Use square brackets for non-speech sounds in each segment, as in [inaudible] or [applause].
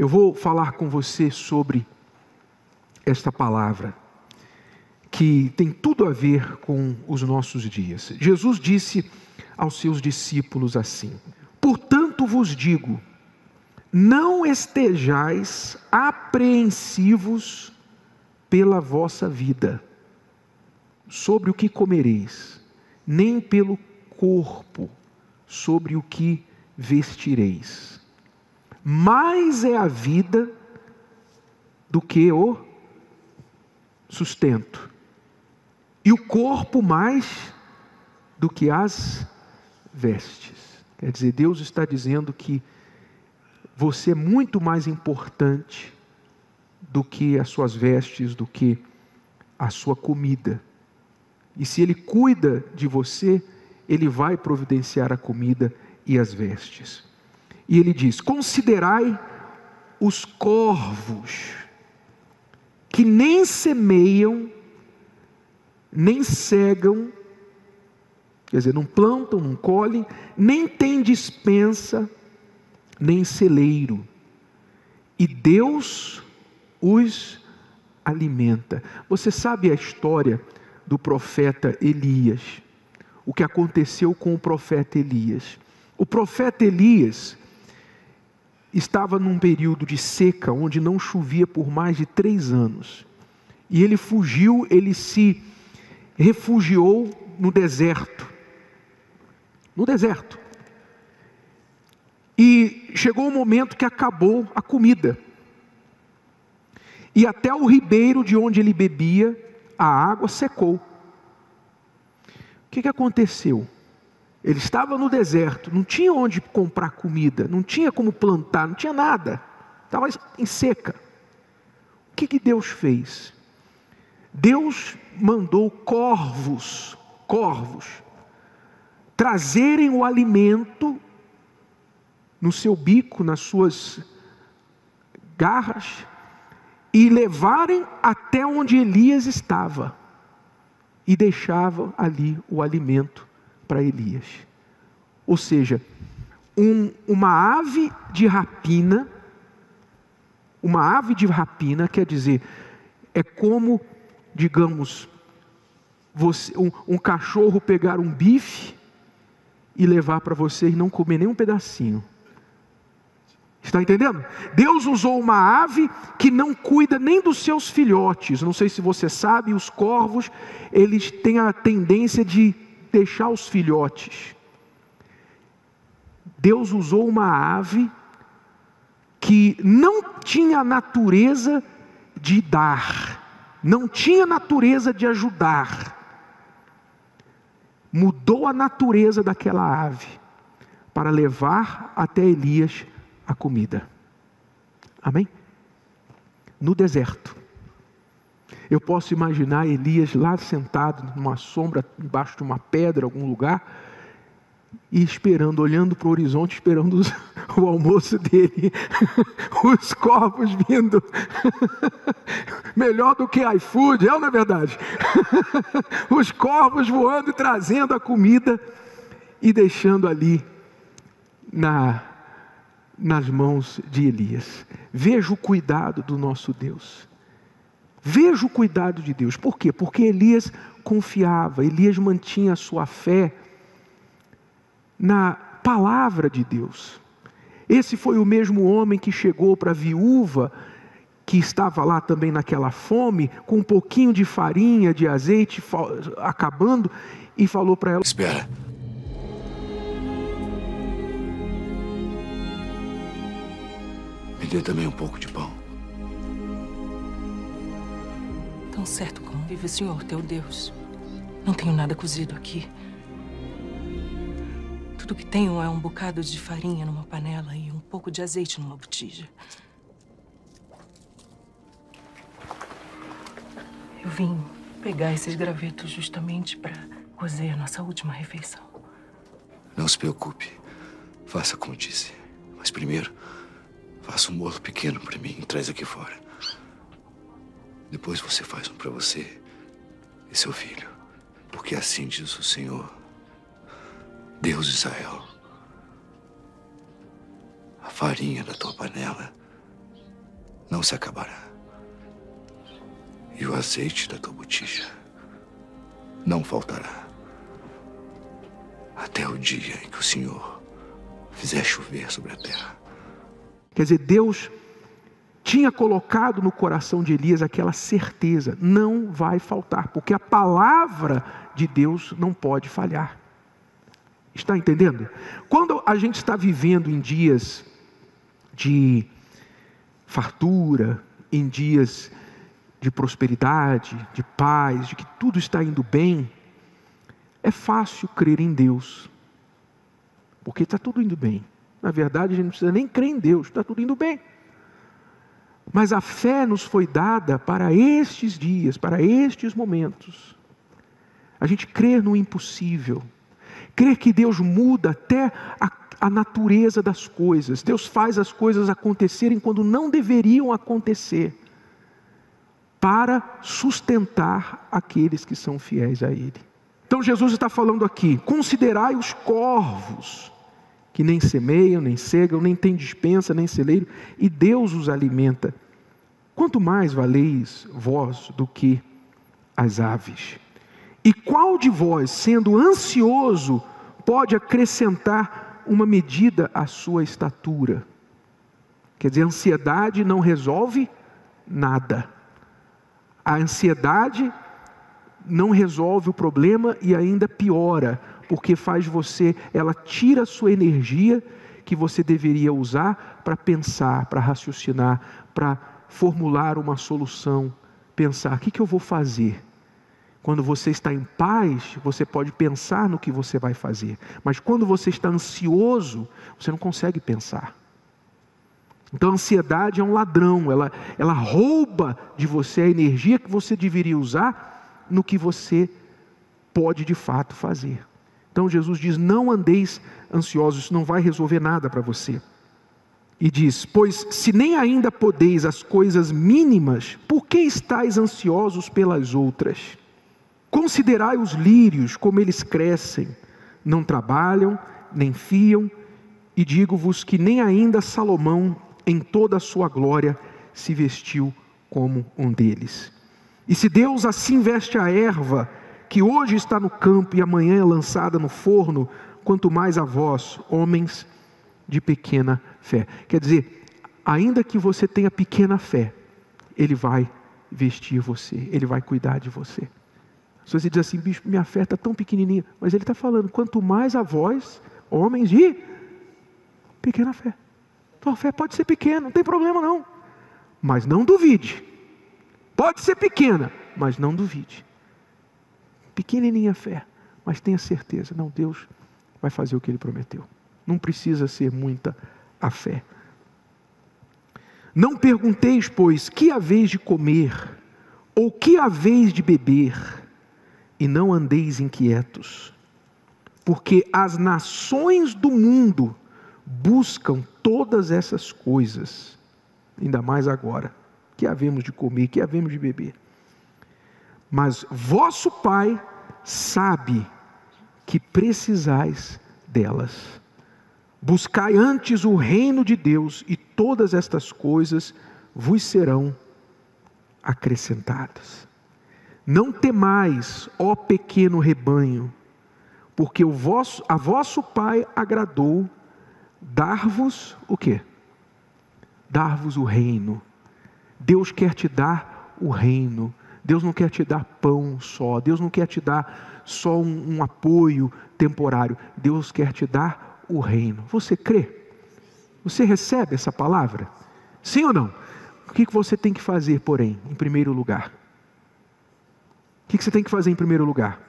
Eu vou falar com você sobre esta palavra, que tem tudo a ver com os nossos dias. Jesus disse aos seus discípulos assim: Portanto vos digo, não estejais apreensivos pela vossa vida, sobre o que comereis, nem pelo corpo, sobre o que vestireis. Mais é a vida do que o sustento, e o corpo mais do que as vestes. Quer dizer, Deus está dizendo que você é muito mais importante do que as suas vestes, do que a sua comida. E se Ele cuida de você, Ele vai providenciar a comida e as vestes. E Ele diz: Considerai os corvos, que nem semeiam, nem cegam, quer dizer, não plantam, não colhem, nem têm dispensa, nem celeiro, e Deus os alimenta. Você sabe a história do profeta Elias? O que aconteceu com o profeta Elias? O profeta Elias estava num período de seca, onde não chovia por mais de três anos. E ele fugiu, ele se refugiou no deserto. No deserto. E chegou o momento que acabou a comida. E até o ribeiro de onde ele bebia, a água secou. O que, que aconteceu? Ele estava no deserto, não tinha onde comprar comida, não tinha como plantar, não tinha nada, estava em seca. O que, que Deus fez? Deus mandou corvos, corvos, trazerem o alimento no seu bico, nas suas garras, e levarem até onde Elias estava, e deixavam ali o alimento para Elias. Ou seja, um, uma ave de rapina, uma ave de rapina quer dizer, é como, digamos, você, um, um cachorro pegar um bife e levar para você e não comer nem um pedacinho. Está entendendo? Deus usou uma ave que não cuida nem dos seus filhotes. Não sei se você sabe, os corvos, eles têm a tendência de deixar os filhotes. Deus usou uma ave que não tinha natureza de dar, não tinha natureza de ajudar. Mudou a natureza daquela ave para levar até Elias a comida. Amém? No deserto. Eu posso imaginar Elias lá sentado numa sombra, embaixo de uma pedra, algum lugar, e esperando, olhando para o horizonte, esperando os, [laughs] o almoço dele, [laughs] os corpos vindo, [laughs] melhor do que iFood, é ou não é verdade? os corpos voando e trazendo a comida e deixando ali na nas mãos de Elias. Veja o cuidado do nosso Deus. Veja o cuidado de Deus. Por quê? Porque Elias confiava, Elias mantinha a sua fé na palavra de Deus. Esse foi o mesmo homem que chegou para a viúva, que estava lá também naquela fome, com um pouquinho de farinha, de azeite acabando, e falou para ela: Espera. dê também um pouco de pão. Tão certo como vive o Senhor, teu Deus. Não tenho nada cozido aqui. Tudo que tenho é um bocado de farinha numa panela e um pouco de azeite numa botija. Eu vim pegar esses gravetos justamente para cozer nossa última refeição. Não se preocupe. Faça como disse. Mas primeiro, Faça um bolo pequeno para mim e traz aqui fora. Depois você faz um para você e seu filho. Porque assim diz o Senhor, Deus de Israel. A farinha da tua panela não se acabará. E o azeite da tua botija não faltará. Até o dia em que o Senhor fizer chover sobre a terra. Quer dizer, Deus tinha colocado no coração de Elias aquela certeza: não vai faltar, porque a palavra de Deus não pode falhar. Está entendendo? Quando a gente está vivendo em dias de fartura, em dias de prosperidade, de paz, de que tudo está indo bem, é fácil crer em Deus, porque está tudo indo bem. Na verdade, a gente não precisa nem crer em Deus, está tudo indo bem. Mas a fé nos foi dada para estes dias, para estes momentos. A gente crer no impossível, crer que Deus muda até a, a natureza das coisas, Deus faz as coisas acontecerem quando não deveriam acontecer, para sustentar aqueles que são fiéis a Ele. Então Jesus está falando aqui: considerai os corvos, que nem semeiam, nem cegam, nem têm dispensa, nem celeiro, e Deus os alimenta. Quanto mais valeis vós do que as aves? E qual de vós, sendo ansioso, pode acrescentar uma medida à sua estatura? Quer dizer, a ansiedade não resolve nada. A ansiedade não resolve o problema e ainda piora, porque faz você, ela tira a sua energia que você deveria usar para pensar, para raciocinar, para formular uma solução, pensar: o que, que eu vou fazer? Quando você está em paz, você pode pensar no que você vai fazer, mas quando você está ansioso, você não consegue pensar. Então a ansiedade é um ladrão, ela, ela rouba de você a energia que você deveria usar no que você pode de fato fazer. Então Jesus diz: não andeis ansiosos, isso não vai resolver nada para você. E diz: Pois se nem ainda podeis as coisas mínimas, por que estáis ansiosos pelas outras? Considerai os lírios, como eles crescem, não trabalham, nem fiam, e digo-vos que nem ainda Salomão, em toda a sua glória, se vestiu como um deles. E se Deus assim veste a erva, que hoje está no campo e amanhã é lançada no forno, quanto mais a vós, homens de pequena fé. Quer dizer, ainda que você tenha pequena fé, Ele vai vestir você, Ele vai cuidar de você. Se você diz assim, bicho, minha fé está tão pequenininha, mas Ele está falando, quanto mais a vós, homens de pequena fé. Tua fé pode ser pequena, não tem problema não, mas não duvide. Pode ser pequena, mas não duvide pequenininha fé, mas tenha certeza, não, Deus vai fazer o que ele prometeu. Não precisa ser muita a fé. Não pergunteis, pois, que haveis de comer, ou que haveis de beber, e não andeis inquietos, porque as nações do mundo buscam todas essas coisas, ainda mais agora, que havemos de comer, que havemos de beber. Mas vosso Pai sabe que precisais delas. Buscai antes o reino de Deus e todas estas coisas vos serão acrescentadas. Não temais, ó pequeno rebanho, porque o vosso, a vosso Pai agradou dar-vos o quê? Dar-vos o reino. Deus quer te dar o reino. Deus não quer te dar pão só, Deus não quer te dar só um, um apoio temporário, Deus quer te dar o reino. Você crê? Você recebe essa palavra? Sim ou não? O que você tem que fazer, porém, em primeiro lugar? O que você tem que fazer em primeiro lugar?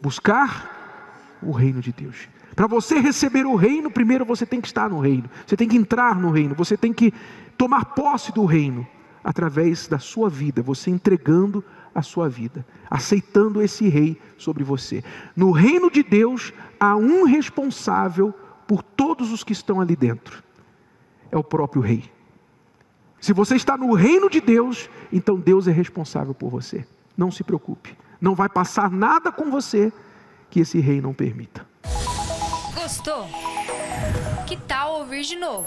Buscar o reino de Deus. Para você receber o reino, primeiro você tem que estar no reino, você tem que entrar no reino, você tem que tomar posse do reino através da sua vida, você entregando a sua vida, aceitando esse rei sobre você. No reino de Deus há um responsável por todos os que estão ali dentro. É o próprio rei. Se você está no reino de Deus, então Deus é responsável por você. Não se preocupe. Não vai passar nada com você que esse rei não permita. Gostou? Que tal ouvir de novo?